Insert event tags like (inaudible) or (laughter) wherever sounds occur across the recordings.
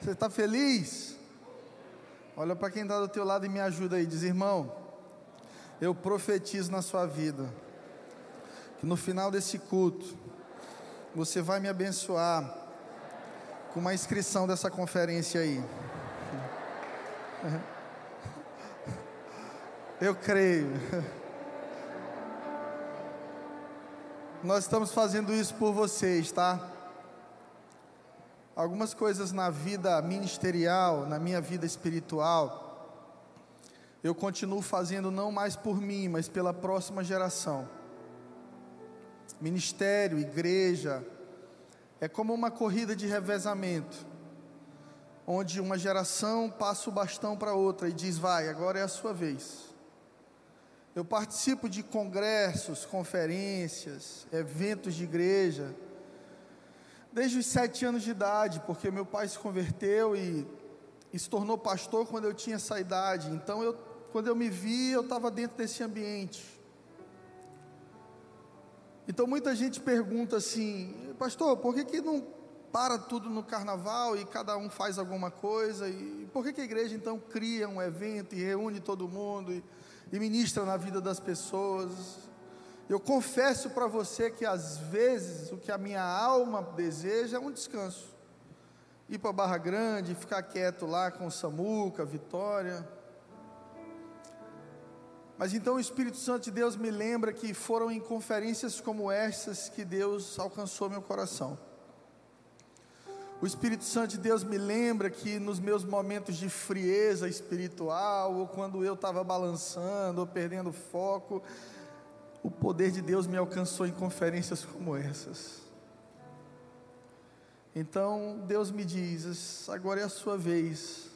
Você está feliz? Olha para quem está do teu lado e me ajuda aí. Diz, irmão, eu profetizo na sua vida que no final desse culto você vai me abençoar com uma inscrição dessa conferência aí. (laughs) Eu creio. Nós estamos fazendo isso por vocês, tá? Algumas coisas na vida ministerial, na minha vida espiritual, eu continuo fazendo não mais por mim, mas pela próxima geração. Ministério, igreja, é como uma corrida de revezamento, onde uma geração passa o bastão para outra e diz: vai, agora é a sua vez. Eu participo de congressos, conferências, eventos de igreja, desde os sete anos de idade, porque meu pai se converteu e, e se tornou pastor quando eu tinha essa idade. Então, eu, quando eu me vi, eu estava dentro desse ambiente. Então, muita gente pergunta assim, pastor, por que, que não para tudo no carnaval e cada um faz alguma coisa? E por que, que a igreja então cria um evento e reúne todo mundo? E, e ministra na vida das pessoas. Eu confesso para você que às vezes o que a minha alma deseja é um descanso. Ir para Barra Grande, ficar quieto lá com Samuca, Vitória. Mas então o Espírito Santo de Deus me lembra que foram em conferências como essas que Deus alcançou meu coração. O Espírito Santo de Deus me lembra que nos meus momentos de frieza espiritual, ou quando eu estava balançando, ou perdendo foco, o poder de Deus me alcançou em conferências como essas. Então Deus me diz: agora é a sua vez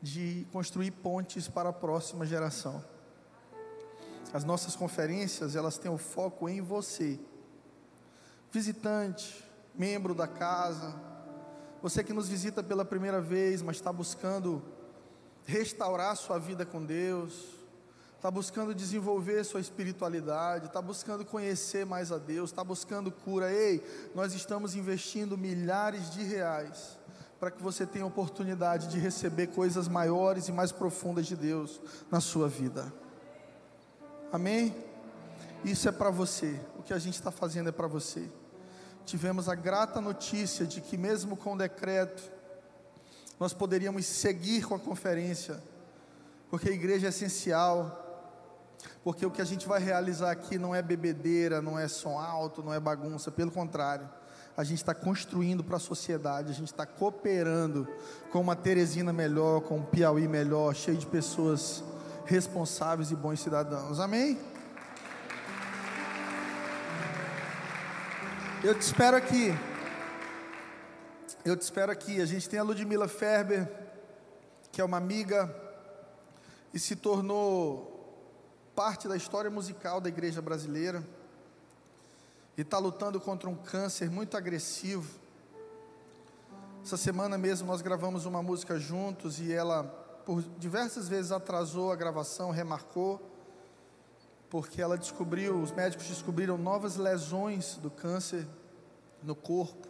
de construir pontes para a próxima geração. As nossas conferências, elas têm o foco em você, visitante, membro da casa, você que nos visita pela primeira vez, mas está buscando restaurar sua vida com Deus, está buscando desenvolver sua espiritualidade, está buscando conhecer mais a Deus, está buscando cura. Ei, nós estamos investindo milhares de reais para que você tenha oportunidade de receber coisas maiores e mais profundas de Deus na sua vida. Amém? Isso é para você. O que a gente está fazendo é para você tivemos a grata notícia de que, mesmo com o decreto, nós poderíamos seguir com a conferência, porque a igreja é essencial, porque o que a gente vai realizar aqui não é bebedeira, não é som alto, não é bagunça, pelo contrário, a gente está construindo para a sociedade, a gente está cooperando com uma Teresina melhor, com um Piauí melhor, cheio de pessoas responsáveis e bons cidadãos, amém? Eu te espero aqui. Eu te espero aqui. A gente tem a Ludmila Ferber, que é uma amiga e se tornou parte da história musical da igreja brasileira. E está lutando contra um câncer muito agressivo. Essa semana mesmo nós gravamos uma música juntos e ela, por diversas vezes, atrasou a gravação, remarcou porque ela descobriu, os médicos descobriram novas lesões do câncer no corpo,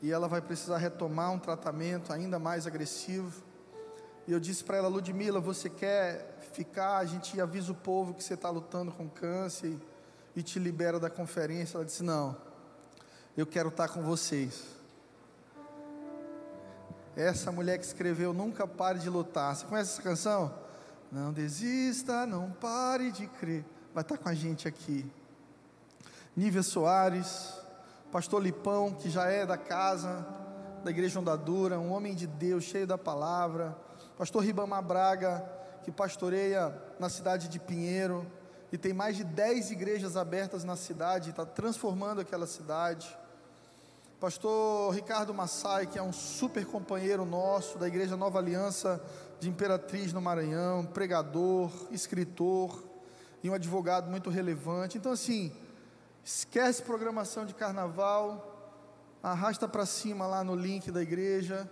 e ela vai precisar retomar um tratamento ainda mais agressivo. E eu disse para ela, Ludmila, você quer ficar? A gente avisa o povo que você está lutando com câncer e, te libera da conferência. Ela disse: Não, eu quero estar tá com vocês. Essa mulher que escreveu Nunca Pare de Lutar. Você conhece essa canção? Não desista, não pare de crer vai estar com a gente aqui. Nívia Soares, Pastor Lipão, que já é da casa da Igreja Ondadura, um homem de Deus, cheio da palavra. Pastor Ribamar Braga, que pastoreia na cidade de Pinheiro e tem mais de 10 igrejas abertas na cidade, está transformando aquela cidade. Pastor Ricardo Massai, que é um super companheiro nosso da Igreja Nova Aliança de Imperatriz no Maranhão, pregador, escritor e um advogado muito relevante. Então, assim, esquece programação de carnaval, arrasta para cima lá no link da igreja,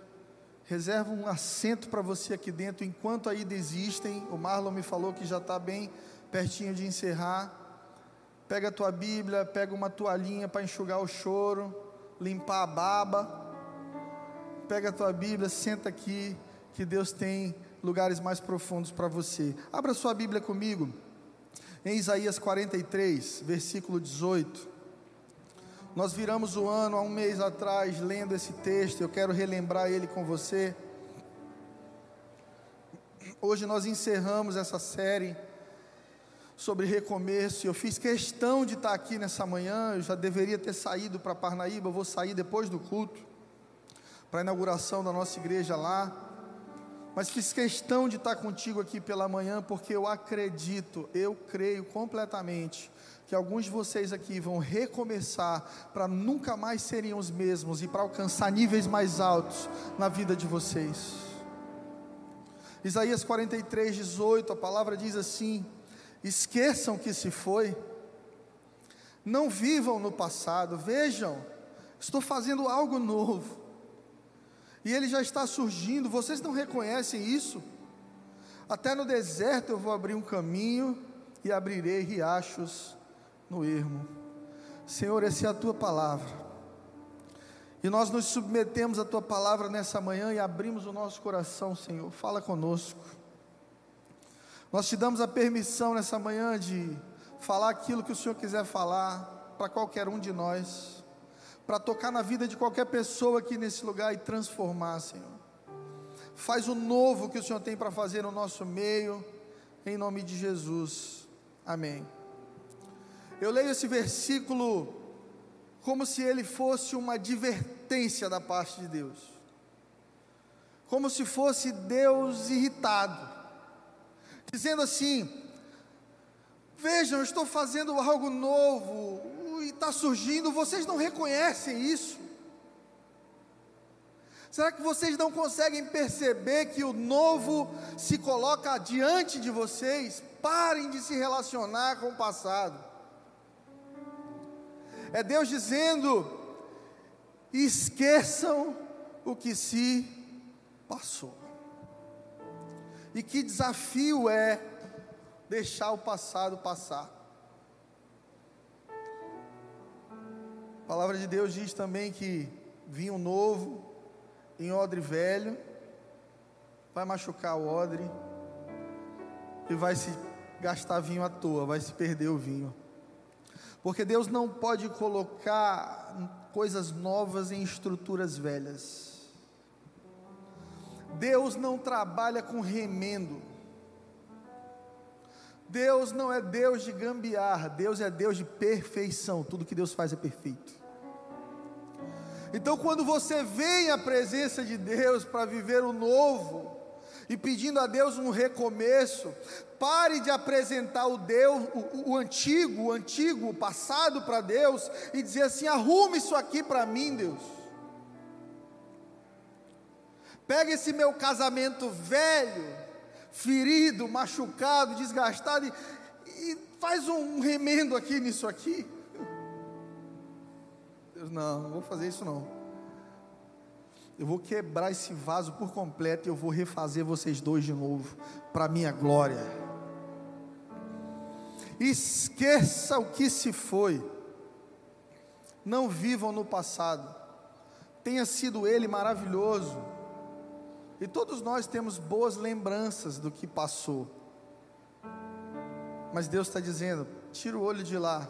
reserva um assento para você aqui dentro enquanto ainda existem. O Marlon me falou que já está bem pertinho de encerrar. Pega a tua Bíblia, pega uma toalhinha para enxugar o choro, limpar a baba. Pega a tua Bíblia, senta aqui, que Deus tem lugares mais profundos para você. Abra sua Bíblia comigo, em Isaías 43, versículo 18. Nós viramos o ano há um mês atrás lendo esse texto, eu quero relembrar ele com você. Hoje nós encerramos essa série sobre recomeço. Eu fiz questão de estar aqui nessa manhã. Eu já deveria ter saído para Parnaíba. Eu vou sair depois do culto para a inauguração da nossa igreja lá. Mas fiz questão de estar contigo aqui pela manhã porque eu acredito, eu creio completamente que alguns de vocês aqui vão recomeçar para nunca mais serem os mesmos e para alcançar níveis mais altos na vida de vocês. Isaías 43, 18, a palavra diz assim: esqueçam que se foi, não vivam no passado, vejam, estou fazendo algo novo, e ele já está surgindo, vocês não reconhecem isso? Até no deserto eu vou abrir um caminho e abrirei riachos no ermo. Senhor, essa é a tua palavra. E nós nos submetemos à tua palavra nessa manhã e abrimos o nosso coração, Senhor. Fala conosco. Nós te damos a permissão nessa manhã de falar aquilo que o Senhor quiser falar para qualquer um de nós, para tocar na vida de qualquer pessoa aqui nesse lugar e transformar, Senhor. Faz o novo que o Senhor tem para fazer no nosso meio, em nome de Jesus. Amém. Eu leio esse versículo como se ele fosse uma advertência da parte de Deus, como se fosse Deus irritado, dizendo assim: Vejam, eu estou fazendo algo novo e está surgindo, vocês não reconhecem isso? Será que vocês não conseguem perceber que o novo se coloca diante de vocês? Parem de se relacionar com o passado. É Deus dizendo: esqueçam o que se passou. E que desafio é deixar o passado passar. A palavra de Deus diz também que vinho novo em odre velho vai machucar o odre e vai se gastar vinho à toa, vai se perder o vinho. Porque Deus não pode colocar coisas novas em estruturas velhas. Deus não trabalha com remendo. Deus não é Deus de gambiarra, Deus é Deus de perfeição. Tudo que Deus faz é perfeito. Então, quando você vem à presença de Deus para viver o novo, e pedindo a Deus um recomeço, pare de apresentar o Deus, o, o antigo, o antigo, o passado para Deus e dizer assim: arrume isso aqui para mim, Deus. Pega esse meu casamento velho, ferido, machucado, desgastado e, e faz um remendo aqui nisso aqui. Deus, não, não vou fazer isso não. Eu vou quebrar esse vaso por completo e eu vou refazer vocês dois de novo, para minha glória. Esqueça o que se foi. Não vivam no passado. Tenha sido ele maravilhoso. E todos nós temos boas lembranças do que passou. Mas Deus está dizendo: tira o olho de lá,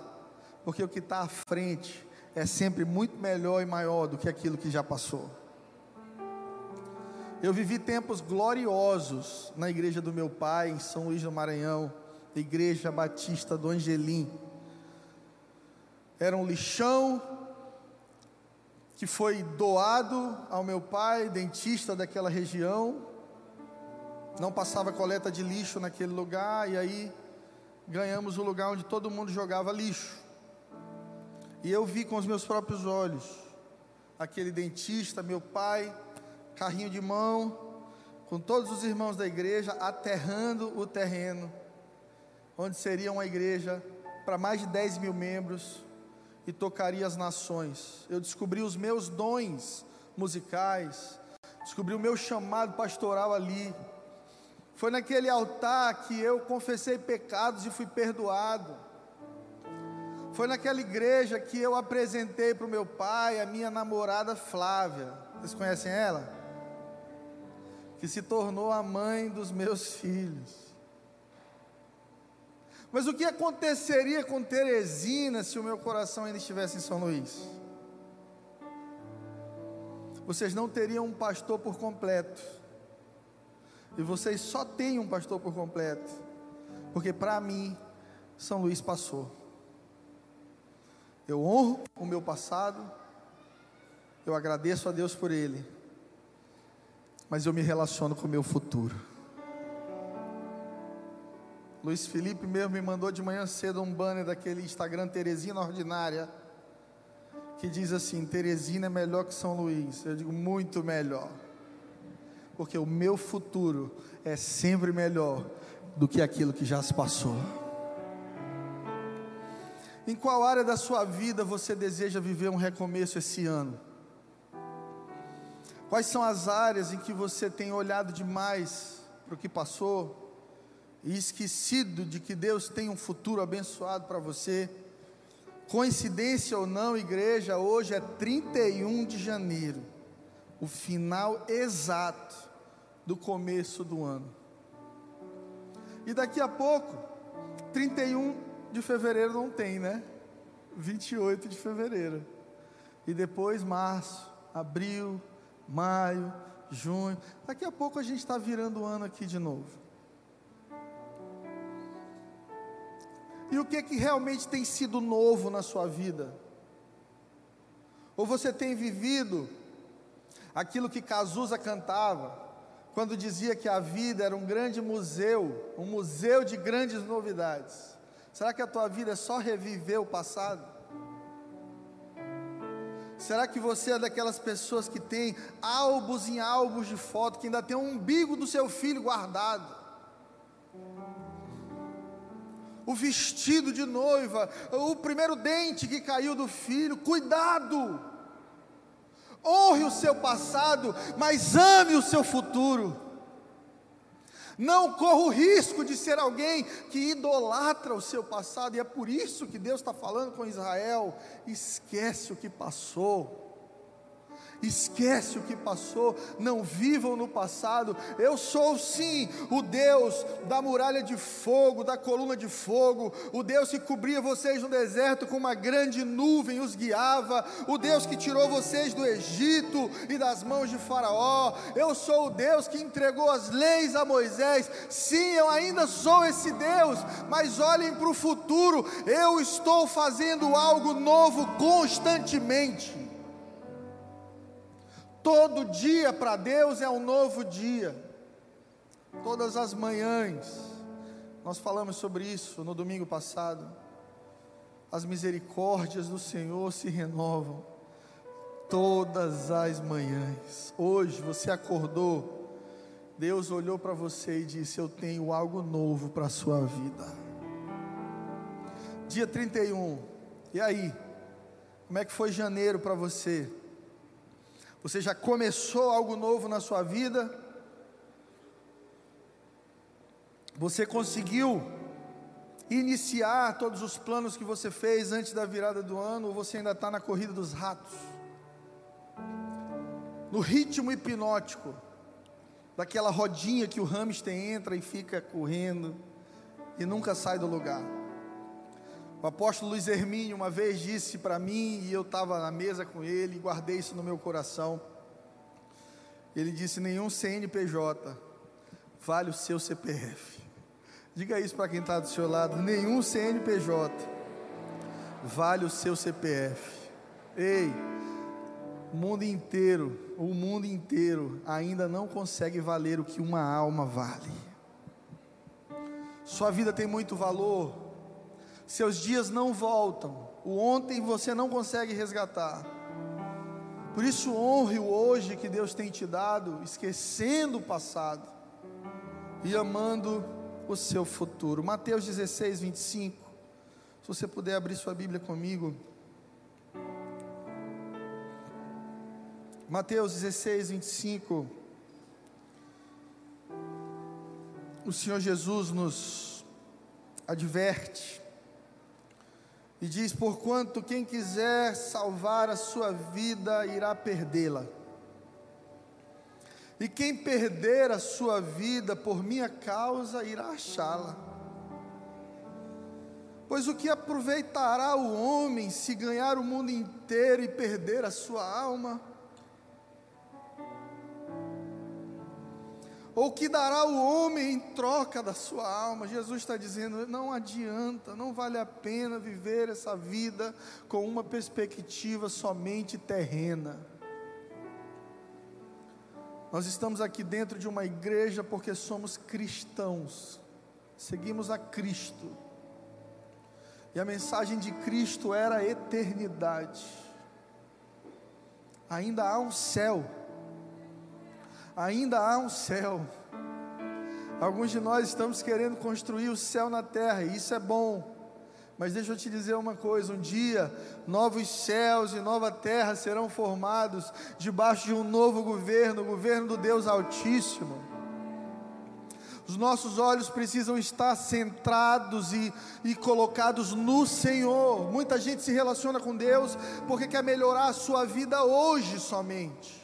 porque o que está à frente é sempre muito melhor e maior do que aquilo que já passou. Eu vivi tempos gloriosos na igreja do meu pai, em São Luís do Maranhão, Igreja Batista do Angelim. Era um lixão que foi doado ao meu pai, dentista daquela região. Não passava coleta de lixo naquele lugar, e aí ganhamos o lugar onde todo mundo jogava lixo. E eu vi com os meus próprios olhos aquele dentista, meu pai, carrinho de mão, com todos os irmãos da igreja, aterrando o terreno, onde seria uma igreja para mais de 10 mil membros e tocaria as nações. Eu descobri os meus dons musicais, descobri o meu chamado pastoral ali. Foi naquele altar que eu confessei pecados e fui perdoado. Foi naquela igreja que eu apresentei para o meu pai a minha namorada Flávia Vocês conhecem ela? Que se tornou a mãe dos meus filhos. Mas o que aconteceria com Teresina se o meu coração ainda estivesse em São Luís? Vocês não teriam um pastor por completo. E vocês só têm um pastor por completo. Porque para mim, São Luís passou. Eu honro o meu passado. Eu agradeço a Deus por ele. Mas eu me relaciono com o meu futuro. Luiz Felipe mesmo me mandou de manhã cedo um banner daquele Instagram Teresina Ordinária, que diz assim: Teresina é melhor que São Luís. Eu digo, muito melhor, porque o meu futuro é sempre melhor do que aquilo que já se passou. Em qual área da sua vida você deseja viver um recomeço esse ano? Quais são as áreas em que você tem olhado demais para o que passou? e esquecido de que Deus tem um futuro abençoado para você. Coincidência ou não, igreja, hoje é 31 de janeiro, o final exato do começo do ano. E daqui a pouco, 31 de fevereiro não tem, né? 28 de fevereiro. E depois março, abril, maio, junho. Daqui a pouco a gente está virando o ano aqui de novo. E o que que realmente tem sido novo na sua vida? Ou você tem vivido aquilo que Cazuza cantava, quando dizia que a vida era um grande museu, um museu de grandes novidades. Será que a tua vida é só reviver o passado? Será que você é daquelas pessoas que tem álbuns em álbuns de foto, que ainda tem um umbigo do seu filho guardado? o vestido de noiva, o primeiro dente que caiu do filho. Cuidado! Honre o seu passado, mas ame o seu futuro. Não corra o risco de ser alguém que idolatra o seu passado, e é por isso que Deus está falando com Israel: esquece o que passou esquece o que passou, não vivam no passado. Eu sou sim o Deus da muralha de fogo, da coluna de fogo, o Deus que cobria vocês no deserto com uma grande nuvem os guiava, o Deus que tirou vocês do Egito e das mãos de Faraó. Eu sou o Deus que entregou as leis a Moisés. Sim, eu ainda sou esse Deus, mas olhem para o futuro, eu estou fazendo algo novo constantemente. Todo dia para Deus é um novo dia. Todas as manhãs, nós falamos sobre isso no domingo passado. As misericórdias do Senhor se renovam todas as manhãs. Hoje você acordou, Deus olhou para você e disse: Eu tenho algo novo para a sua vida. Dia 31, e aí? Como é que foi janeiro para você? Você já começou algo novo na sua vida? Você conseguiu iniciar todos os planos que você fez antes da virada do ano ou você ainda está na corrida dos ratos? No ritmo hipnótico, daquela rodinha que o hamster entra e fica correndo e nunca sai do lugar. O apóstolo Luiz Hermínio uma vez disse para mim, e eu estava na mesa com ele, e guardei isso no meu coração. Ele disse: Nenhum CNPJ vale o seu CPF. Diga isso para quem está do seu lado: nenhum CNPJ vale o seu CPF. Ei, o mundo inteiro, o mundo inteiro ainda não consegue valer o que uma alma vale. Sua vida tem muito valor, seus dias não voltam. O ontem você não consegue resgatar. Por isso, honre o hoje que Deus tem te dado, esquecendo o passado e amando o seu futuro. Mateus 16, 25. Se você puder abrir sua Bíblia comigo. Mateus 16, 25. O Senhor Jesus nos adverte e diz: Porquanto quem quiser salvar a sua vida irá perdê-la, E quem perder a sua vida por minha causa irá achá-la. Pois o que aproveitará o homem se ganhar o mundo inteiro e perder a sua alma? Ou que dará o homem em troca da sua alma? Jesus está dizendo: não adianta, não vale a pena viver essa vida com uma perspectiva somente terrena. Nós estamos aqui dentro de uma igreja porque somos cristãos, seguimos a Cristo, e a mensagem de Cristo era a eternidade. Ainda há um céu ainda há um céu. Alguns de nós estamos querendo construir o céu na terra, e isso é bom. Mas deixa eu te dizer uma coisa: um dia, novos céus e nova terra serão formados debaixo de um novo governo, o governo do Deus Altíssimo. Os nossos olhos precisam estar centrados e, e colocados no Senhor. Muita gente se relaciona com Deus porque quer melhorar a sua vida hoje somente.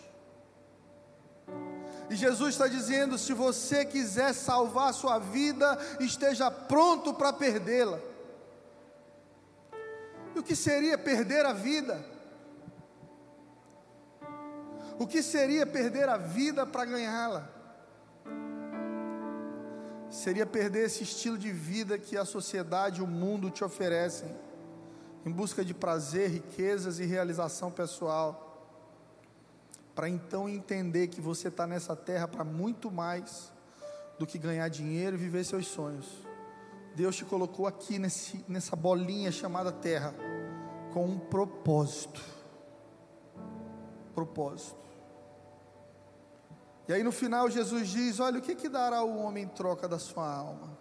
E Jesus está dizendo: se você quiser salvar a sua vida, esteja pronto para perdê-la. E o que seria perder a vida? O que seria perder a vida para ganhá-la? Seria perder esse estilo de vida que a sociedade e o mundo te oferecem, em busca de prazer, riquezas e realização pessoal para então entender que você está nessa terra para muito mais do que ganhar dinheiro e viver seus sonhos. Deus te colocou aqui nesse, nessa bolinha chamada terra com um propósito. Propósito. E aí no final Jesus diz: Olha, o que, que dará o homem em troca da sua alma?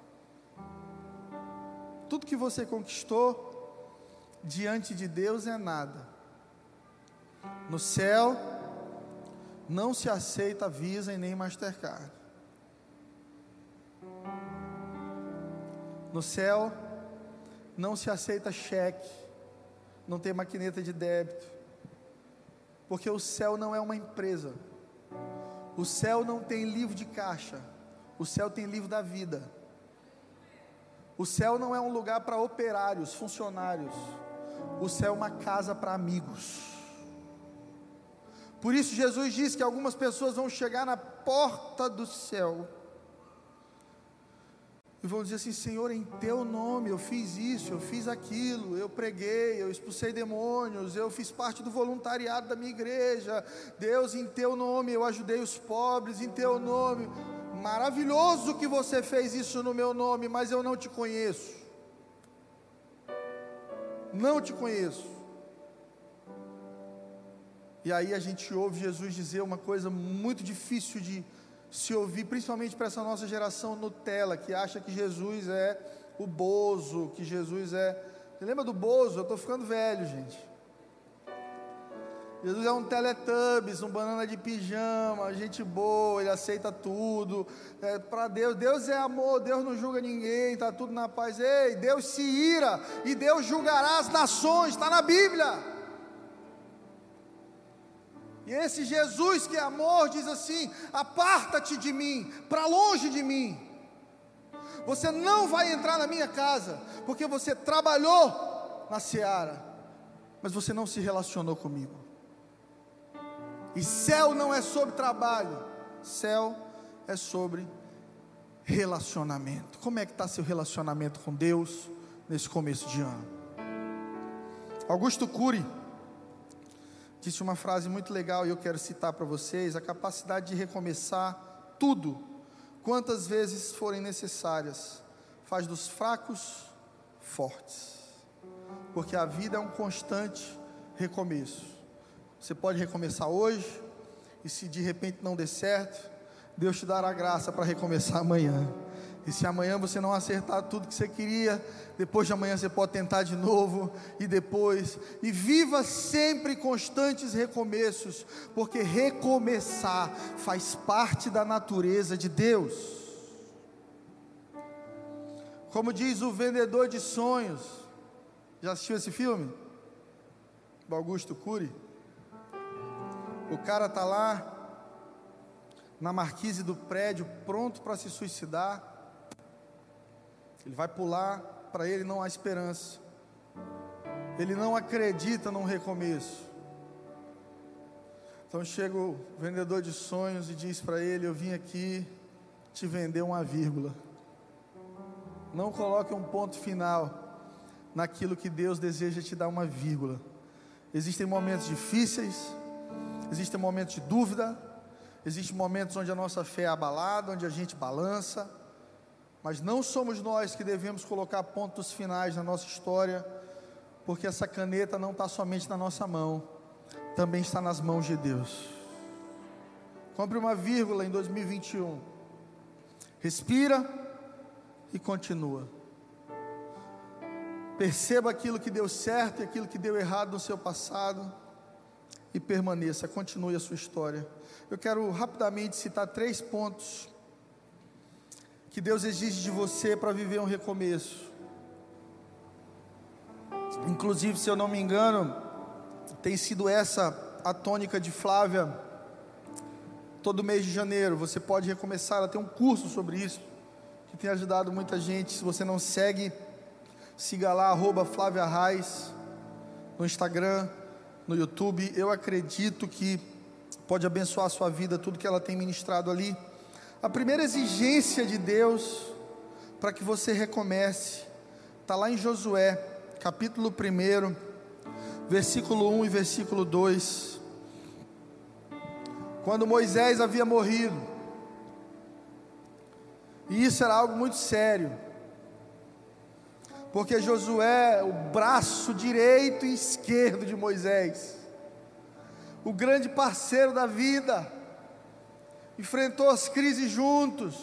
Tudo que você conquistou diante de Deus é nada. No céu, não se aceita Visa e nem Mastercard. No céu, não se aceita cheque, não tem maquineta de débito, porque o céu não é uma empresa, o céu não tem livro de caixa, o céu tem livro da vida. O céu não é um lugar para operários, funcionários, o céu é uma casa para amigos. Por isso Jesus diz que algumas pessoas vão chegar na porta do céu e vão dizer assim: Senhor, em teu nome eu fiz isso, eu fiz aquilo, eu preguei, eu expulsei demônios, eu fiz parte do voluntariado da minha igreja. Deus, em teu nome eu ajudei os pobres, em teu nome. Maravilhoso que você fez isso no meu nome, mas eu não te conheço. Não te conheço. E aí a gente ouve Jesus dizer uma coisa muito difícil de se ouvir, principalmente para essa nossa geração Nutella, que acha que Jesus é o Bozo, que Jesus é. Você lembra do Bozo? Eu estou ficando velho, gente. Jesus é um Teletubbies, um banana de pijama, gente boa, ele aceita tudo. É, para Deus, Deus é amor, Deus não julga ninguém, está tudo na paz. Ei, Deus se ira e Deus julgará as nações, está na Bíblia. E esse Jesus que é amor diz assim: aparta-te de mim, para longe de mim. Você não vai entrar na minha casa, porque você trabalhou na seara, mas você não se relacionou comigo. E céu não é sobre trabalho, céu é sobre relacionamento. Como é que está seu relacionamento com Deus nesse começo de ano? Augusto Cury disse uma frase muito legal e eu quero citar para vocês: a capacidade de recomeçar tudo, quantas vezes forem necessárias, faz dos fracos fortes, porque a vida é um constante recomeço. Você pode recomeçar hoje, e se de repente não der certo, Deus te dará graça para recomeçar amanhã. E se amanhã você não acertar tudo que você queria, depois de amanhã você pode tentar de novo e depois. E viva sempre constantes recomeços, porque recomeçar faz parte da natureza de Deus. Como diz o vendedor de sonhos, já assistiu esse filme? Do Augusto Cury. O cara tá lá na marquise do prédio, pronto para se suicidar. Ele vai pular, para ele não há esperança. Ele não acredita num recomeço. Então chega o vendedor de sonhos e diz para ele: Eu vim aqui te vender uma vírgula. Não coloque um ponto final naquilo que Deus deseja te dar uma vírgula. Existem momentos difíceis, existem momentos de dúvida, existem momentos onde a nossa fé é abalada, onde a gente balança, mas não somos nós que devemos colocar pontos finais na nossa história, porque essa caneta não está somente na nossa mão, também está nas mãos de Deus. Compre uma vírgula em 2021, respira e continua. Perceba aquilo que deu certo e aquilo que deu errado no seu passado e permaneça, continue a sua história. Eu quero rapidamente citar três pontos que Deus exige de você para viver um recomeço. Inclusive, se eu não me engano, tem sido essa a tônica de Flávia todo mês de janeiro. Você pode recomeçar, ela tem um curso sobre isso que tem ajudado muita gente. Se você não segue, Siga lá, arroba Flávia Reis, no Instagram, no YouTube. Eu acredito que pode abençoar a sua vida, tudo que ela tem ministrado ali. A primeira exigência de Deus para que você recomece, está lá em Josué, capítulo 1, versículo 1 e versículo 2. Quando Moisés havia morrido, e isso era algo muito sério. Porque Josué, o braço direito e esquerdo de Moisés, o grande parceiro da vida, enfrentou as crises juntos,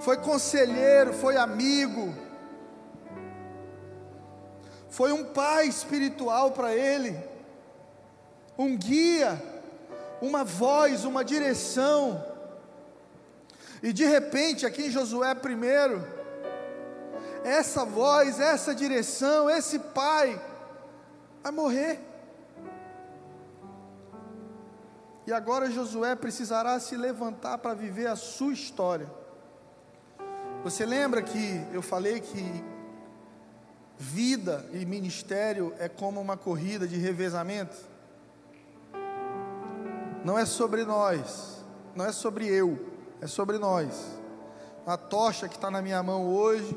foi conselheiro, foi amigo, foi um pai espiritual para ele, um guia, uma voz, uma direção. E de repente, aqui em Josué primeiro, essa voz, essa direção, esse pai vai morrer. E agora Josué precisará se levantar para viver a sua história. Você lembra que eu falei que vida e ministério é como uma corrida de revezamento? Não é sobre nós, não é sobre eu, é sobre nós. A tocha que está na minha mão hoje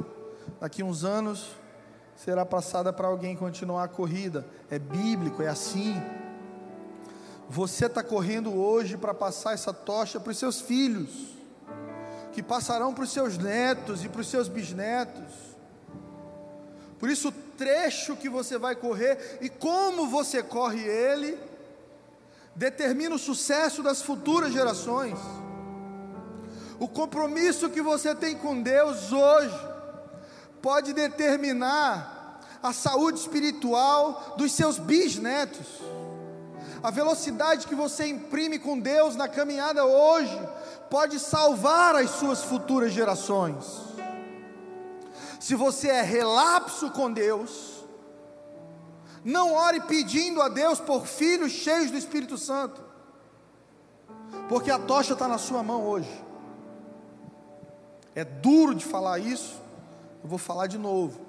daqui uns anos será passada para alguém continuar a corrida. É bíblico, é assim. Você está correndo hoje para passar essa tocha para os seus filhos, que passarão para os seus netos e para os seus bisnetos. Por isso, o trecho que você vai correr e como você corre ele, determina o sucesso das futuras gerações. O compromisso que você tem com Deus hoje pode determinar a saúde espiritual dos seus bisnetos. A velocidade que você imprime com Deus na caminhada hoje pode salvar as suas futuras gerações. Se você é relapso com Deus, não ore pedindo a Deus por filhos cheios do Espírito Santo, porque a tocha está na sua mão hoje. É duro de falar isso, eu vou falar de novo.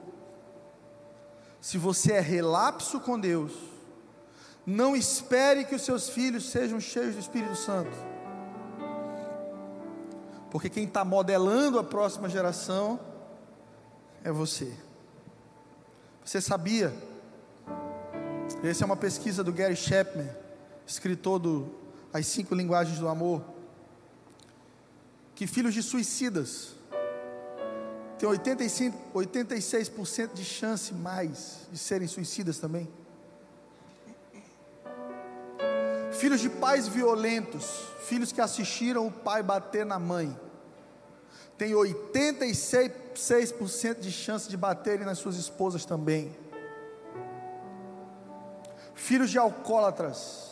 Se você é relapso com Deus, não espere que os seus filhos sejam cheios do Espírito Santo. Porque quem está modelando a próxima geração é você. Você sabia? Essa é uma pesquisa do Gary Chapman, escritor do As Cinco Linguagens do Amor. Que filhos de suicidas tem 85, 86% de chance mais de serem suicidas também. Filhos de pais violentos, filhos que assistiram o pai bater na mãe, tem 86% de chance de baterem nas suas esposas também. Filhos de alcoólatras,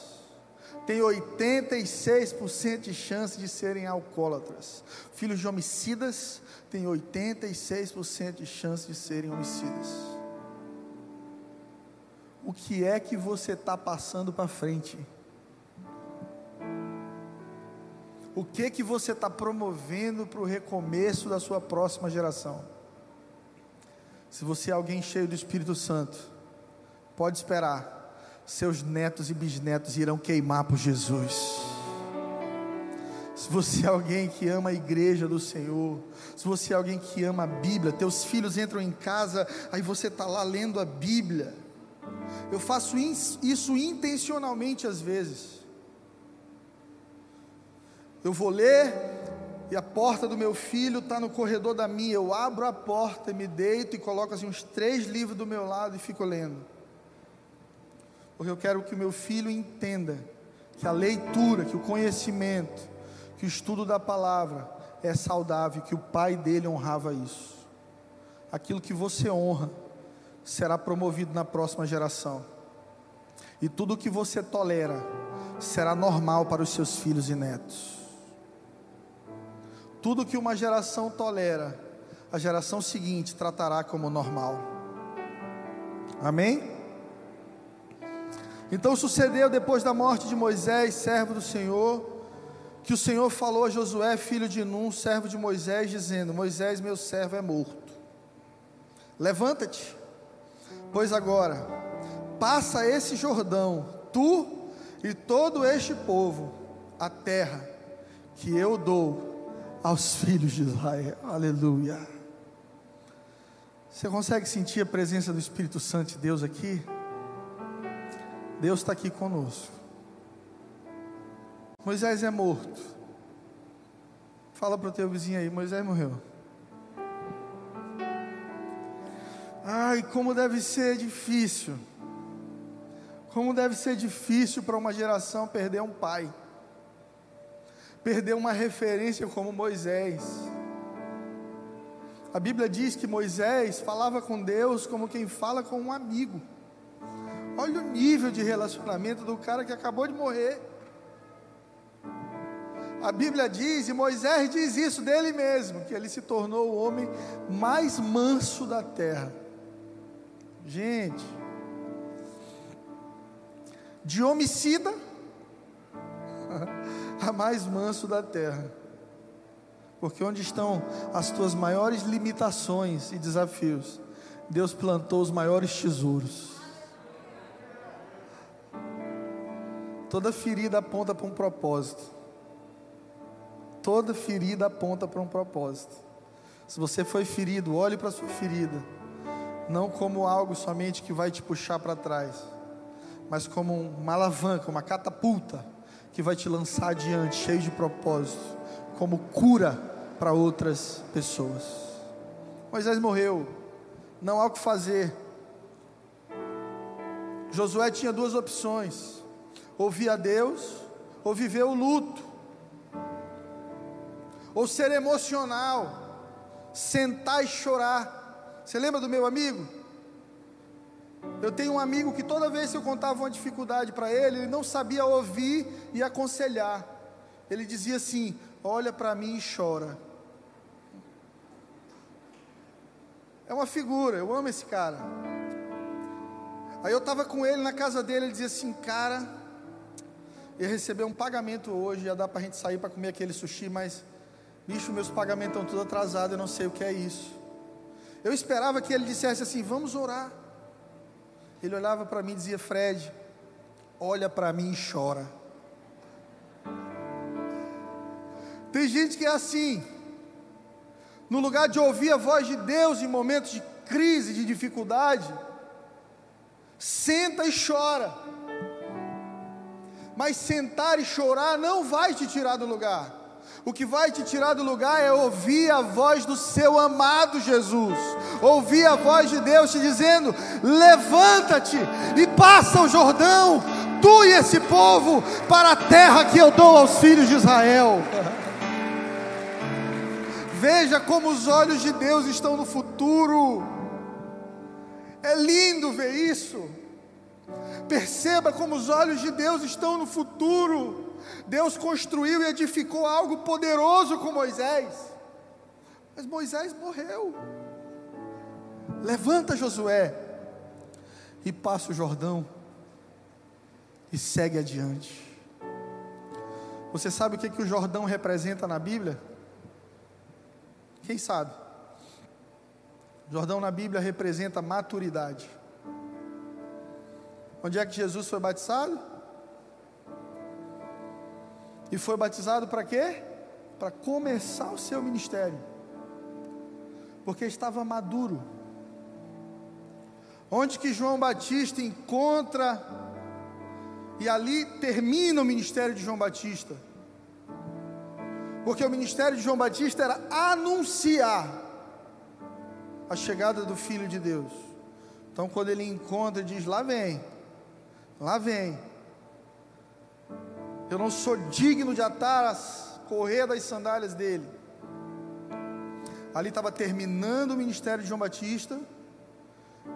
tem 86% de chance de serem alcoólatras. Filhos de homicidas têm 86% de chance de serem homicidas. O que é que você está passando para frente? O que que você está promovendo para o recomeço da sua próxima geração. Se você é alguém cheio do Espírito Santo, pode esperar, seus netos e bisnetos irão queimar por Jesus. Se você é alguém que ama a igreja do Senhor, se você é alguém que ama a Bíblia, teus filhos entram em casa, aí você está lá lendo a Bíblia. Eu faço isso intencionalmente às vezes. Eu vou ler e a porta do meu filho está no corredor da minha. Eu abro a porta me deito e coloco assim uns três livros do meu lado e fico lendo. Porque eu quero que o meu filho entenda que a leitura, que o conhecimento, que o estudo da palavra é saudável, que o pai dele honrava isso. Aquilo que você honra será promovido na próxima geração. E tudo que você tolera será normal para os seus filhos e netos. Tudo que uma geração tolera, a geração seguinte tratará como normal. Amém? Então sucedeu depois da morte de Moisés, servo do Senhor, que o Senhor falou a Josué, filho de Num, servo de Moisés, dizendo: Moisés, meu servo, é morto. Levanta-te, pois agora passa esse Jordão, tu e todo este povo, a terra que eu dou aos filhos de Israel. Aleluia. Você consegue sentir a presença do Espírito Santo de Deus aqui? Deus está aqui conosco. Moisés é morto. Fala para o teu vizinho aí, Moisés morreu. Ai, como deve ser difícil. Como deve ser difícil para uma geração perder um pai perdeu uma referência como Moisés. A Bíblia diz que Moisés falava com Deus como quem fala com um amigo. Olha o nível de relacionamento do cara que acabou de morrer. A Bíblia diz, e Moisés diz isso dele mesmo, que ele se tornou o homem mais manso da terra. Gente, de homicida (laughs) a mais manso da terra. Porque onde estão as tuas maiores limitações e desafios, Deus plantou os maiores tesouros. Toda ferida aponta para um propósito. Toda ferida aponta para um propósito. Se você foi ferido, olhe para a sua ferida, não como algo somente que vai te puxar para trás, mas como uma alavanca, uma catapulta que vai te lançar adiante, cheio de propósito, como cura para outras pessoas. Moisés morreu, não há o que fazer. Josué tinha duas opções: ouvir a Deus ou viver o luto, ou ser emocional, sentar e chorar. Você lembra do meu amigo? Eu tenho um amigo que toda vez que eu contava uma dificuldade para ele, ele não sabia ouvir e aconselhar. Ele dizia assim: Olha para mim e chora. É uma figura, eu amo esse cara. Aí eu estava com ele na casa dele, ele dizia assim: Cara, ia receber um pagamento hoje, ia dar para a gente sair para comer aquele sushi, mas, bicho, meus pagamentos estão tudo atrasados, eu não sei o que é isso. Eu esperava que ele dissesse assim: Vamos orar. Ele olhava para mim e dizia: Fred, olha para mim e chora. Tem gente que é assim, no lugar de ouvir a voz de Deus em momentos de crise, de dificuldade, senta e chora. Mas sentar e chorar não vai te tirar do lugar. O que vai te tirar do lugar é ouvir a voz do seu amado Jesus, ouvir a voz de Deus te dizendo: levanta-te e passa o Jordão, tu e esse povo, para a terra que eu dou aos filhos de Israel. Veja como os olhos de Deus estão no futuro. É lindo ver isso. Perceba como os olhos de Deus estão no futuro. Deus construiu e edificou algo poderoso com Moisés. Mas Moisés morreu. Levanta Josué e passa o Jordão e segue adiante. Você sabe o que, que o Jordão representa na Bíblia? Quem sabe? Jordão na Bíblia representa maturidade. Onde é que Jesus foi batizado? E foi batizado para quê? Para começar o seu ministério. Porque estava maduro. Onde que João Batista encontra e ali termina o ministério de João Batista? Porque o ministério de João Batista era anunciar a chegada do Filho de Deus. Então, quando ele encontra, diz: Lá vem, lá vem. Eu não sou digno de atar as correr das sandálias dele. Ali estava terminando o ministério de João Batista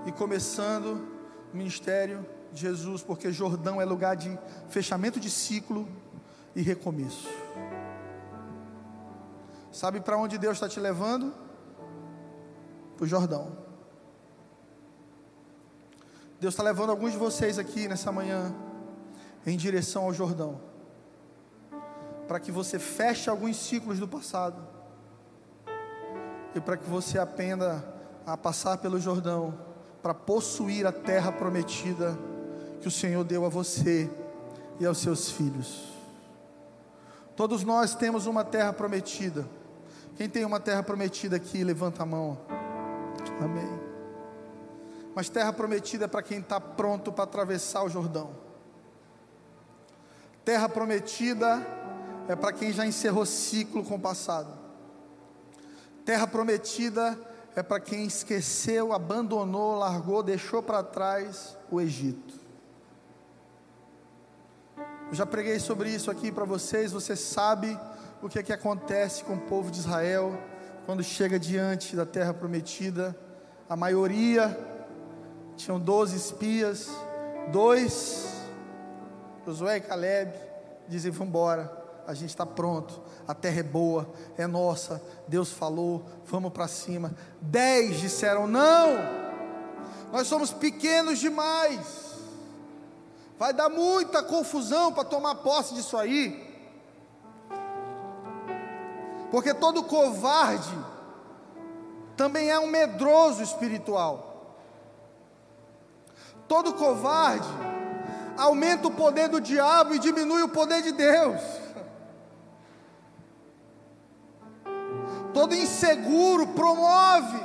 e começando o ministério de Jesus, porque Jordão é lugar de fechamento de ciclo e recomeço. Sabe para onde Deus está te levando? Para o Jordão. Deus está levando alguns de vocês aqui nessa manhã em direção ao Jordão, para que você feche alguns ciclos do passado e para que você aprenda a passar pelo Jordão para possuir a terra prometida que o Senhor deu a você e aos seus filhos. Todos nós temos uma terra prometida. Quem tem uma terra prometida aqui, levanta a mão. Amém. Mas terra prometida é para quem está pronto para atravessar o Jordão. Terra prometida é para quem já encerrou ciclo com o passado. Terra prometida é para quem esqueceu, abandonou, largou, deixou para trás o Egito. Eu já preguei sobre isso aqui para vocês, você sabe o que é que acontece com o povo de Israel quando chega diante da terra prometida. A maioria tinham 12 espias, dois, Josué e Caleb, dizem: Vamos embora a gente está pronto, a terra é boa, é nossa, Deus falou, vamos para cima. Dez disseram: não, nós somos pequenos demais, vai dar muita confusão para tomar posse disso aí, porque todo covarde também é um medroso espiritual. Todo covarde aumenta o poder do diabo e diminui o poder de Deus. Todo inseguro promove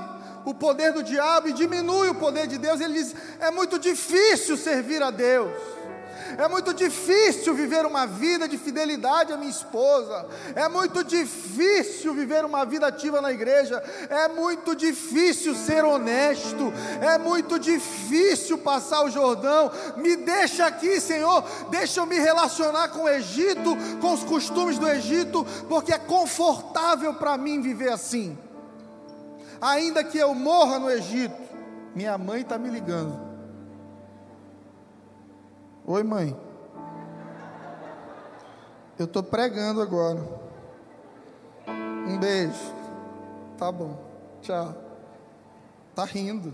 o poder do diabo e diminui o poder de Deus. Ele diz: é muito difícil servir a Deus. É muito difícil viver uma vida de fidelidade à minha esposa. É muito difícil viver uma vida ativa na igreja. É muito difícil ser honesto. É muito difícil passar o Jordão. Me deixa aqui, Senhor. Deixa eu me relacionar com o Egito, com os costumes do Egito, porque é confortável para mim viver assim. Ainda que eu morra no Egito, minha mãe está me ligando. Oi, mãe. Eu estou pregando agora. Um beijo. Tá bom. Tchau. Tá rindo.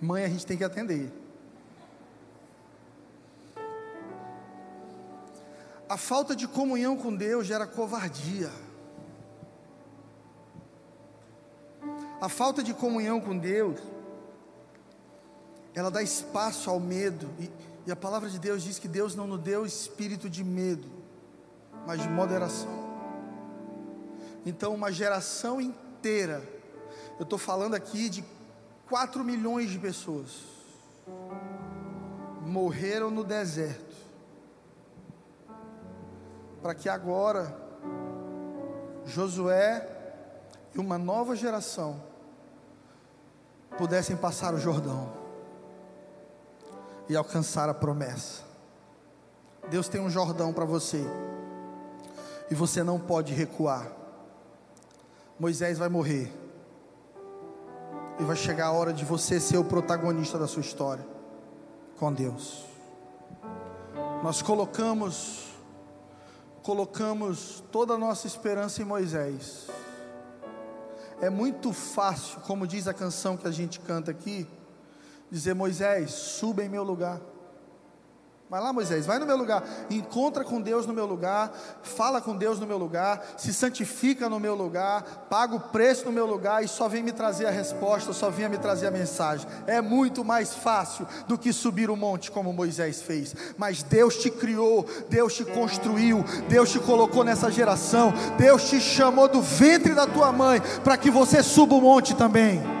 Mãe, a gente tem que atender. A falta de comunhão com Deus gera covardia. A falta de comunhão com Deus ela dá espaço ao medo. E, e a palavra de Deus diz que Deus não nos deu espírito de medo, mas de moderação. Então, uma geração inteira, eu estou falando aqui de 4 milhões de pessoas, morreram no deserto, para que agora Josué e uma nova geração pudessem passar o Jordão e alcançar a promessa. Deus tem um Jordão para você, e você não pode recuar. Moisés vai morrer, e vai chegar a hora de você ser o protagonista da sua história com Deus. Nós colocamos colocamos toda a nossa esperança em Moisés. É muito fácil, como diz a canção que a gente canta aqui, dizer: Moisés, suba em meu lugar. Vai lá, Moisés, vai no meu lugar, encontra com Deus no meu lugar, fala com Deus no meu lugar, se santifica no meu lugar, paga o preço no meu lugar e só vem me trazer a resposta, só venha me trazer a mensagem. É muito mais fácil do que subir o monte como Moisés fez. Mas Deus te criou, Deus te construiu, Deus te colocou nessa geração, Deus te chamou do ventre da tua mãe para que você suba o monte também.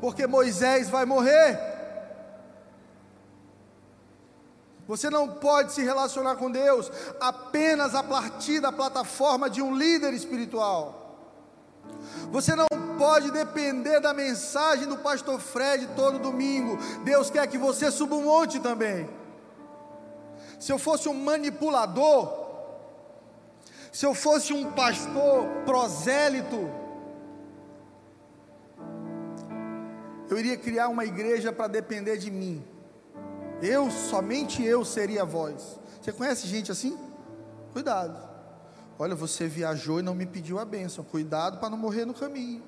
Porque Moisés vai morrer. Você não pode se relacionar com Deus apenas a partir da plataforma de um líder espiritual. Você não pode depender da mensagem do pastor Fred todo domingo. Deus quer que você suba um monte também. Se eu fosse um manipulador, se eu fosse um pastor prosélito, eu iria criar uma igreja para depender de mim. Eu, somente eu seria a voz. Você conhece gente assim? Cuidado. Olha, você viajou e não me pediu a bênção. Cuidado para não morrer no caminho.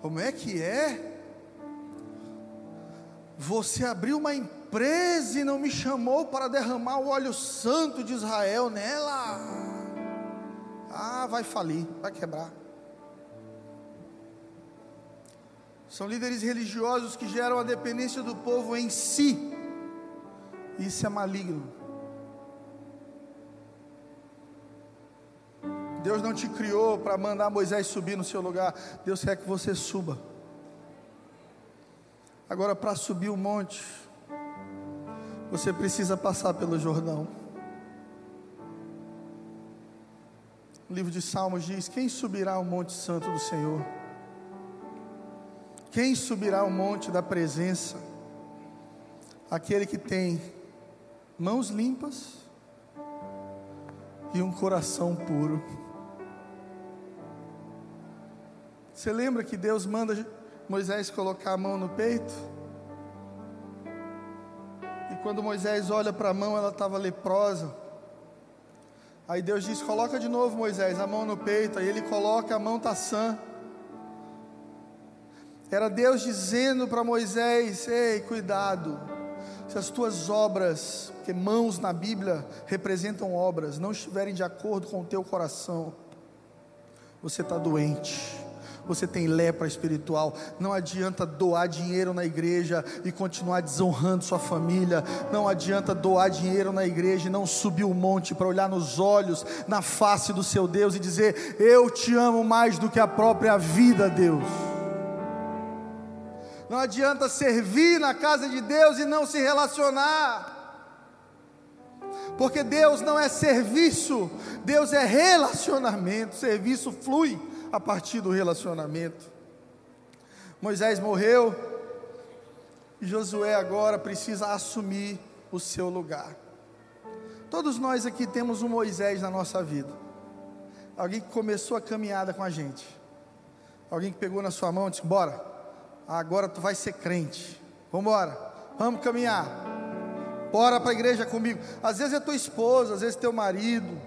Como é que é? Você abriu uma empresa e não me chamou para derramar o óleo santo de Israel nela. Ah, vai falir, vai quebrar. São líderes religiosos que geram a dependência do povo em si. Isso é maligno. Deus não te criou para mandar Moisés subir no seu lugar. Deus quer que você suba. Agora, para subir o monte, você precisa passar pelo Jordão. O livro de Salmos diz: Quem subirá ao monte santo do Senhor? Quem subirá ao monte da presença? Aquele que tem mãos limpas e um coração puro. Você lembra que Deus manda Moisés colocar a mão no peito? E quando Moisés olha para a mão, ela estava leprosa. Aí Deus diz: Coloca de novo, Moisés, a mão no peito. Aí ele coloca, a mão está sã. Era Deus dizendo para Moisés: Ei, cuidado, se as tuas obras, porque mãos na Bíblia representam obras, não estiverem de acordo com o teu coração, você está doente. Você tem lepra espiritual. Não adianta doar dinheiro na igreja e continuar desonrando sua família. Não adianta doar dinheiro na igreja e não subir o monte para olhar nos olhos, na face do seu Deus e dizer: Eu te amo mais do que a própria vida, Deus. Não adianta servir na casa de Deus e não se relacionar. Porque Deus não é serviço, Deus é relacionamento. Serviço flui a partir do relacionamento. Moisés morreu e Josué agora precisa assumir o seu lugar. Todos nós aqui temos um Moisés na nossa vida. Alguém que começou a caminhada com a gente. Alguém que pegou na sua mão e disse: Bora, agora tu vai ser crente. Vamos embora, vamos caminhar. Bora para a igreja comigo. Às vezes é tua esposa, às vezes teu marido,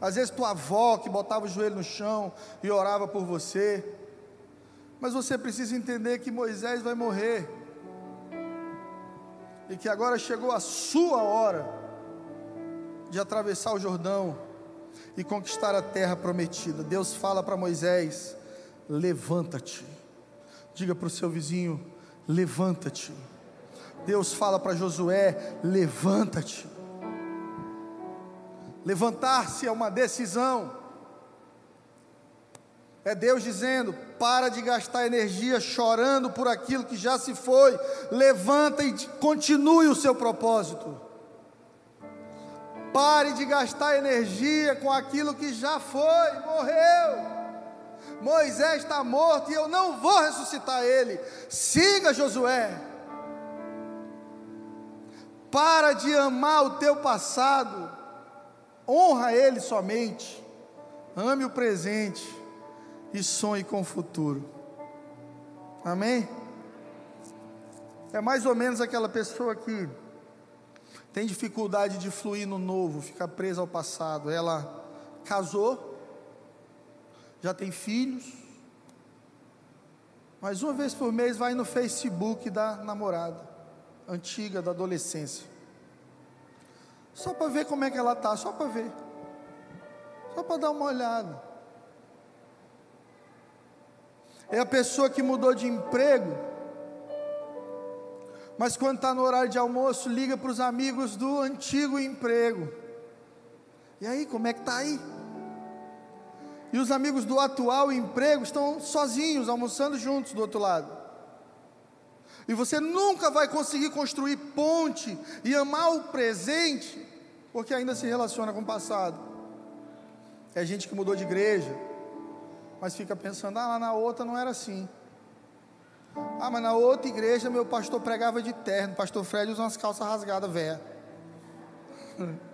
às vezes tua avó que botava o joelho no chão e orava por você. Mas você precisa entender que Moisés vai morrer. E que agora chegou a sua hora de atravessar o Jordão e conquistar a terra prometida. Deus fala para Moisés: levanta-te Diga para o seu vizinho: levanta-te. Deus fala para Josué: levanta-te. Levantar-se é uma decisão. É Deus dizendo: para de gastar energia chorando por aquilo que já se foi. Levanta e continue o seu propósito. Pare de gastar energia com aquilo que já foi, morreu. Moisés está morto e eu não vou ressuscitar ele. Siga Josué. Para de amar o teu passado. Honra ele somente. Ame o presente e sonhe com o futuro. Amém? É mais ou menos aquela pessoa que tem dificuldade de fluir no novo, fica presa ao passado. Ela casou, já tem filhos, mas uma vez por mês vai no Facebook da namorada, antiga, da adolescência. Só para ver como é que ela tá, só para ver. Só para dar uma olhada. É a pessoa que mudou de emprego, mas quando está no horário de almoço, liga para os amigos do antigo emprego. E aí, como é que está aí? E os amigos do atual emprego estão sozinhos, almoçando juntos do outro lado. E você nunca vai conseguir construir ponte e amar o presente, porque ainda se relaciona com o passado. É gente que mudou de igreja, mas fica pensando: ah, lá na outra não era assim. Ah, mas na outra igreja meu pastor pregava de terno, pastor Fred usa umas calças rasgadas, velha. (laughs)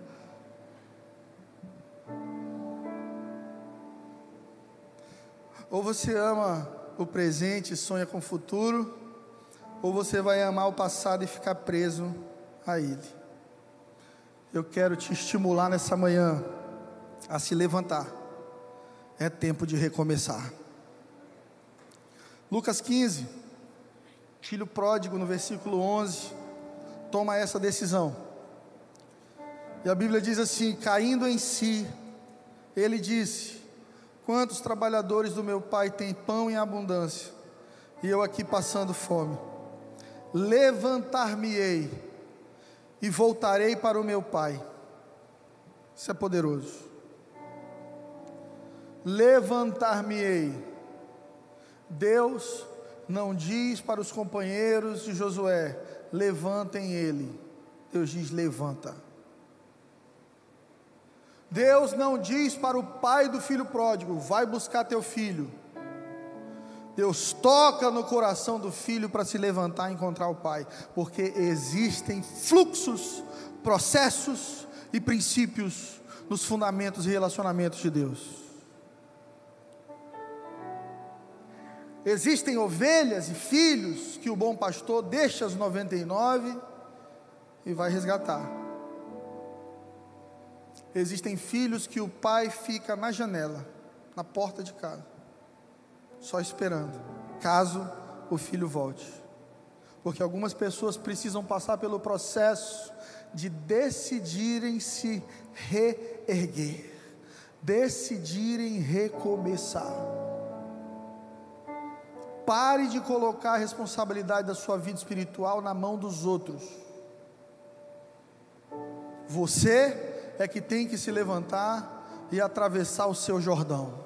Ou você ama o presente e sonha com o futuro, ou você vai amar o passado e ficar preso a ele. Eu quero te estimular nessa manhã a se levantar. É tempo de recomeçar. Lucas 15, filho pródigo, no versículo 11, toma essa decisão. E a Bíblia diz assim: caindo em si, ele disse: Quantos trabalhadores do meu pai têm pão em abundância, e eu aqui passando fome? Levantar-me-ei e voltarei para o meu pai. Isso é poderoso. Levantar-me-ei. Deus não diz para os companheiros de Josué: levantem ele. Deus diz: levanta. Deus não diz para o pai do filho pródigo: vai buscar teu filho. Deus toca no coração do filho para se levantar e encontrar o pai, porque existem fluxos, processos e princípios nos fundamentos e relacionamentos de Deus. Existem ovelhas e filhos que o bom pastor deixa as 99 e vai resgatar. Existem filhos que o pai fica na janela, na porta de casa, só esperando, caso o filho volte. Porque algumas pessoas precisam passar pelo processo de decidirem se reerguer, decidirem recomeçar. Pare de colocar a responsabilidade da sua vida espiritual na mão dos outros. Você é que tem que se levantar e atravessar o seu Jordão.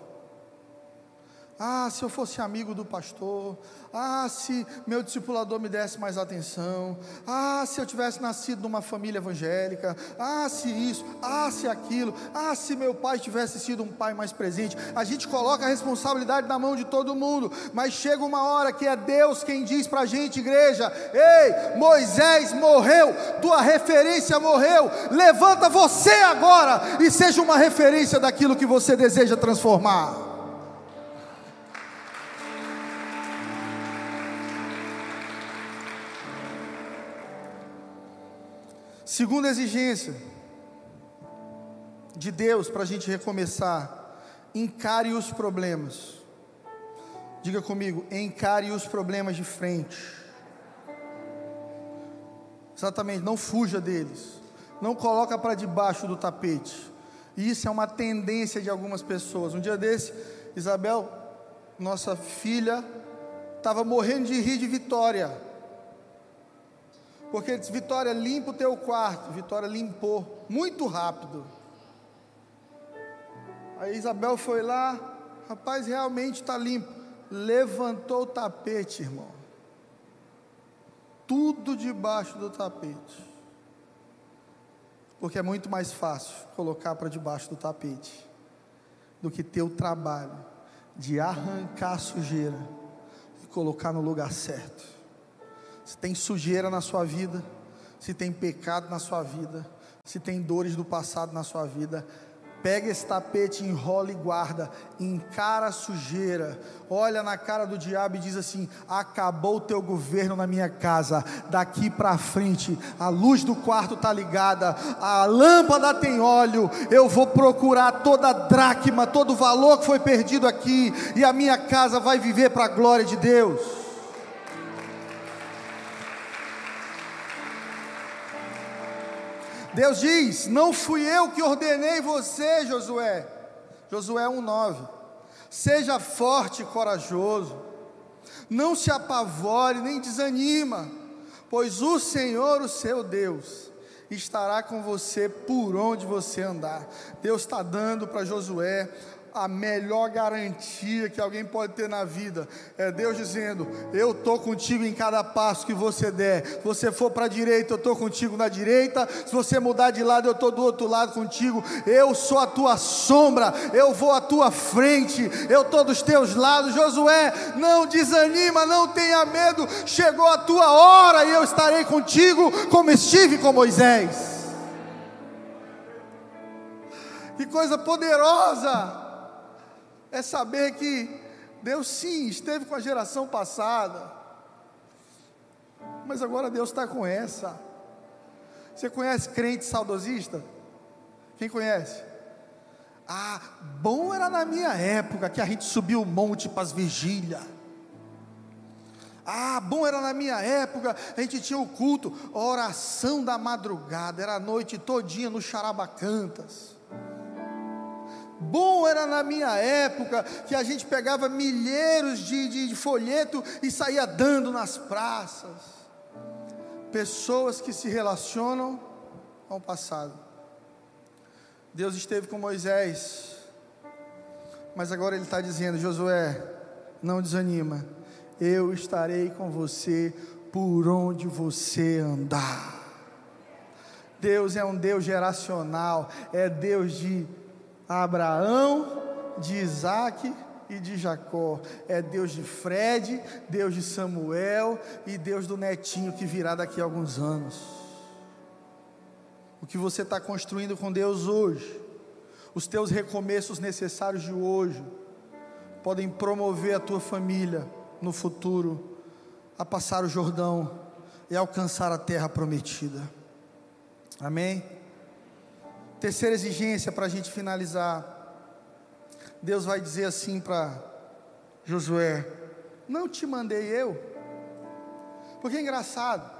Ah, se eu fosse amigo do pastor. Ah, se meu discipulador me desse mais atenção. Ah, se eu tivesse nascido numa família evangélica. Ah, se isso. Ah, se aquilo. Ah, se meu pai tivesse sido um pai mais presente. A gente coloca a responsabilidade na mão de todo mundo. Mas chega uma hora que é Deus quem diz para a gente, igreja: Ei, Moisés morreu. Tua referência morreu. Levanta você agora e seja uma referência daquilo que você deseja transformar. Segunda exigência de Deus para a gente recomeçar: encare os problemas. Diga comigo, encare os problemas de frente. Exatamente, não fuja deles. Não coloca para debaixo do tapete. Isso é uma tendência de algumas pessoas. Um dia desse, Isabel, nossa filha, estava morrendo de rir de Vitória. Porque ele disse: Vitória, limpa o teu quarto. Vitória limpou, muito rápido. Aí Isabel foi lá, rapaz, realmente está limpo. Levantou o tapete, irmão. Tudo debaixo do tapete. Porque é muito mais fácil colocar para debaixo do tapete do que ter o trabalho de arrancar a sujeira e colocar no lugar certo se tem sujeira na sua vida, se tem pecado na sua vida, se tem dores do passado na sua vida, pega esse tapete, enrola e guarda, encara a sujeira, olha na cara do diabo e diz assim: acabou o teu governo na minha casa, daqui para frente, a luz do quarto está ligada, a lâmpada tem óleo, eu vou procurar toda a dracma, todo o valor que foi perdido aqui, e a minha casa vai viver para a glória de Deus. Deus diz: Não fui eu que ordenei você, Josué. Josué 1,9. Seja forte e corajoso, não se apavore nem desanima, pois o Senhor, o seu Deus, estará com você por onde você andar. Deus está dando para Josué a melhor garantia que alguém pode ter na vida. É Deus dizendo: Eu estou contigo em cada passo que você der. Se você for para a direita, eu estou contigo na direita. Se você mudar de lado, eu estou do outro lado contigo. Eu sou a tua sombra, eu vou à tua frente, eu estou dos teus lados. Josué, não desanima, não tenha medo. Chegou a tua hora e eu estarei contigo, como estive com Moisés. Que coisa poderosa! É saber que Deus sim esteve com a geração passada, mas agora Deus está com essa. Você conhece crente saudosista? Quem conhece? Ah, bom era na minha época que a gente subiu o monte para as vigílias. Ah, bom era na minha época, a gente tinha o culto, oração da madrugada, era a noite todinha no Charabacantas. Bom era na minha época que a gente pegava milheiros de, de, de folheto e saía dando nas praças. Pessoas que se relacionam ao passado. Deus esteve com Moisés, mas agora Ele está dizendo: Josué, não desanima, eu estarei com você por onde você andar. Deus é um Deus geracional, é Deus de Abraão, de Isaac e de Jacó. É Deus de Fred, Deus de Samuel e Deus do netinho que virá daqui a alguns anos. O que você está construindo com Deus hoje, os teus recomeços necessários de hoje, podem promover a tua família no futuro a passar o Jordão e alcançar a terra prometida. Amém? Terceira exigência para a gente finalizar. Deus vai dizer assim para Josué: Não te mandei eu. Porque é engraçado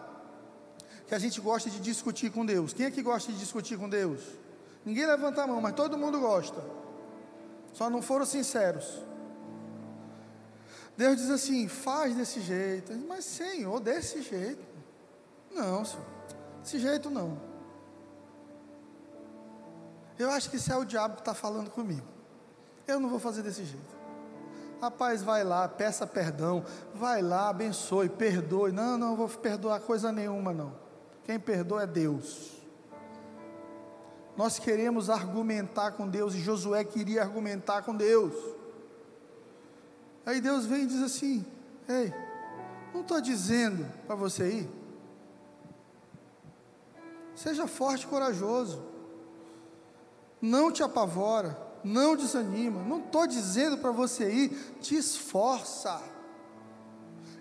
que a gente gosta de discutir com Deus. Quem é que gosta de discutir com Deus? Ninguém levanta a mão, mas todo mundo gosta. Só não foram sinceros. Deus diz assim: faz desse jeito. Mas Senhor, desse jeito. Não, Senhor. Desse jeito não. Eu acho que isso é o diabo que está falando comigo. Eu não vou fazer desse jeito. Rapaz, vai lá, peça perdão, vai lá, abençoe, perdoe. Não, não vou perdoar coisa nenhuma, não. Quem perdoa é Deus. Nós queremos argumentar com Deus e Josué queria argumentar com Deus. Aí Deus vem e diz assim: Ei, não estou dizendo para você ir. Seja forte e corajoso não te apavora, não desanima. Não estou dizendo para você ir, te esforça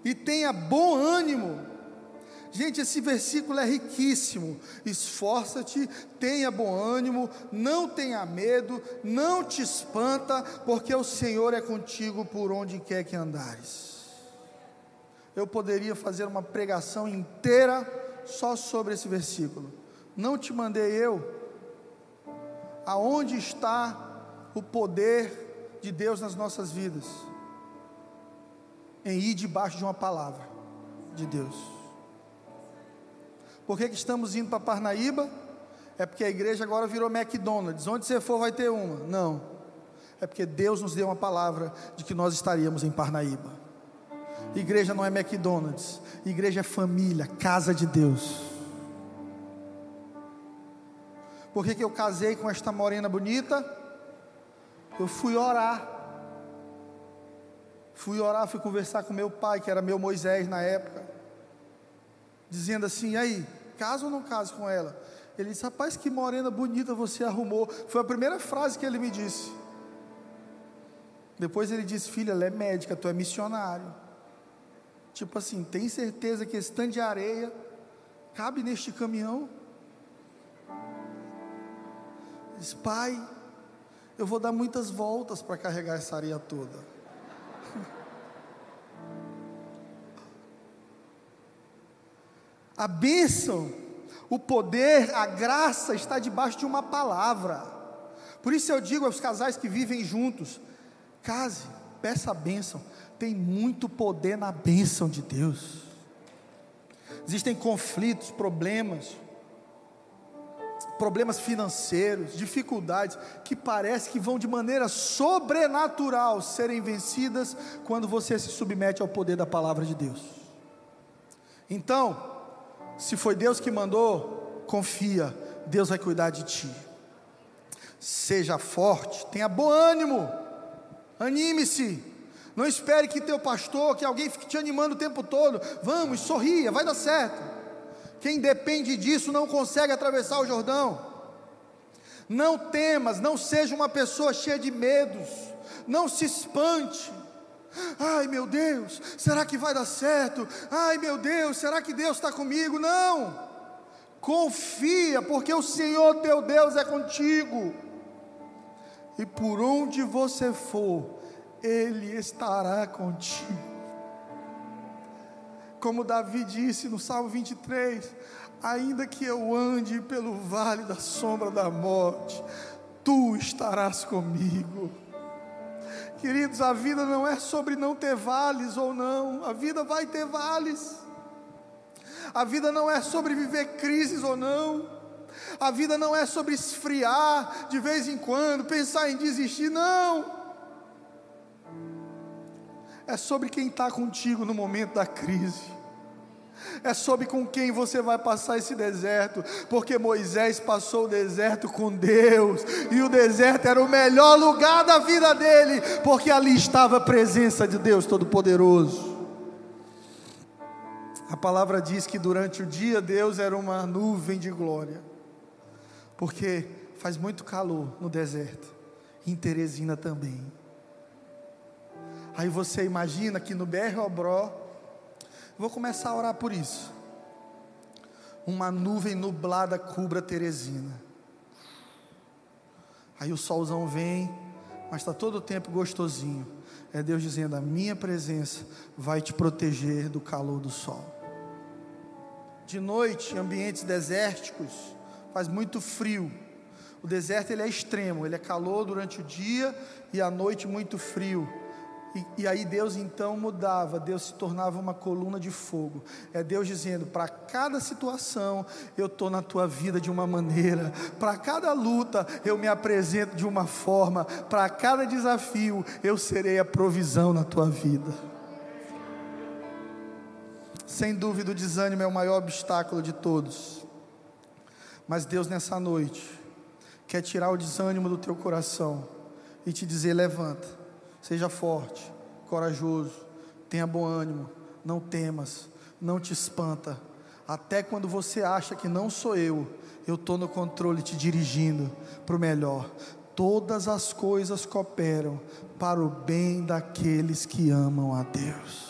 e tenha bom ânimo. Gente, esse versículo é riquíssimo. Esforça-te, tenha bom ânimo, não tenha medo, não te espanta, porque o Senhor é contigo por onde quer que andares. Eu poderia fazer uma pregação inteira só sobre esse versículo. Não te mandei eu, aonde está o poder de Deus nas nossas vidas? Em ir debaixo de uma palavra de Deus. Por que, que estamos indo para Parnaíba? É porque a igreja agora virou McDonald's. Onde você for vai ter uma. Não. É porque Deus nos deu uma palavra de que nós estaríamos em Parnaíba. Igreja não é McDonald's. Igreja é família, casa de Deus. Por que, que eu casei com esta morena bonita? Eu fui orar. Fui orar, fui conversar com meu pai, que era meu Moisés na época. Dizendo assim: aí, caso ou não caso com ela? Ele disse: Rapaz, que morena bonita você arrumou. Foi a primeira frase que ele me disse. Depois ele disse: Filha, ela é médica, tu é missionário. Tipo assim, tem certeza que esse tanto de areia cabe neste caminhão? Diz, pai, eu vou dar muitas voltas para carregar essa areia toda. (laughs) A bênção, O poder, a graça está debaixo de uma palavra. Por isso eu digo aos casais que vivem juntos: case, peça a bênção. Tem muito poder na bênção de Deus. Existem conflitos, problemas, problemas financeiros, dificuldades que parece que vão de maneira sobrenatural serem vencidas quando você se submete ao poder da palavra de Deus. Então, se foi Deus que mandou, confia, Deus vai cuidar de ti. Seja forte, tenha bom ânimo, anime-se. Não espere que teu pastor, que alguém fique te animando o tempo todo. Vamos, sorria, vai dar certo. Quem depende disso não consegue atravessar o Jordão. Não temas, não seja uma pessoa cheia de medos. Não se espante. Ai meu Deus, será que vai dar certo? Ai meu Deus, será que Deus está comigo? Não, confia, porque o Senhor teu Deus é contigo, e por onde você for, Ele estará contigo. Como Davi disse no Salmo 23: Ainda que eu ande pelo vale da sombra da morte, tu estarás comigo Queridos, a vida não é sobre não ter vales ou não, a vida vai ter vales. A vida não é sobre viver crises ou não. A vida não é sobre esfriar de vez em quando, pensar em desistir, não. É sobre quem está contigo no momento da crise é sobre com quem você vai passar esse deserto, porque Moisés passou o deserto com Deus, e o deserto era o melhor lugar da vida dele, porque ali estava a presença de Deus Todo-Poderoso. A palavra diz que durante o dia Deus era uma nuvem de glória, porque faz muito calor no deserto, em Teresina também. Aí você imagina que no BR Obró, Vou começar a orar por isso. Uma nuvem nublada cubra Teresina. Aí o solzão vem, mas está todo o tempo gostosinho. É Deus dizendo: A minha presença vai te proteger do calor do sol. De noite, em ambientes desérticos, faz muito frio. O deserto ele é extremo, ele é calor durante o dia e à noite muito frio. E, e aí Deus então mudava, Deus se tornava uma coluna de fogo. É Deus dizendo: para cada situação eu estou na tua vida de uma maneira, para cada luta eu me apresento de uma forma, para cada desafio eu serei a provisão na tua vida. Sem dúvida, o desânimo é o maior obstáculo de todos. Mas Deus, nessa noite, quer tirar o desânimo do teu coração e te dizer: levanta Seja forte, corajoso, tenha bom ânimo, não temas, não te espanta. Até quando você acha que não sou eu, eu estou no controle te dirigindo para o melhor. Todas as coisas cooperam para o bem daqueles que amam a Deus.